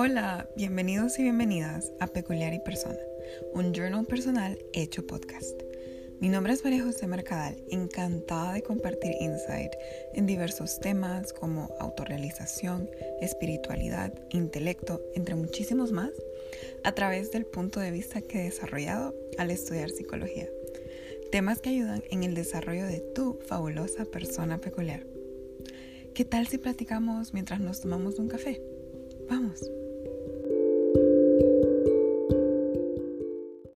Hola, bienvenidos y bienvenidas a Peculiar y Persona, un journal personal hecho podcast. Mi nombre es María José Mercadal, encantada de compartir insight en diversos temas como autorrealización, espiritualidad, intelecto, entre muchísimos más, a través del punto de vista que he desarrollado al estudiar psicología. Temas que ayudan en el desarrollo de tu fabulosa persona peculiar. ¿Qué tal si platicamos mientras nos tomamos un café? Vamos.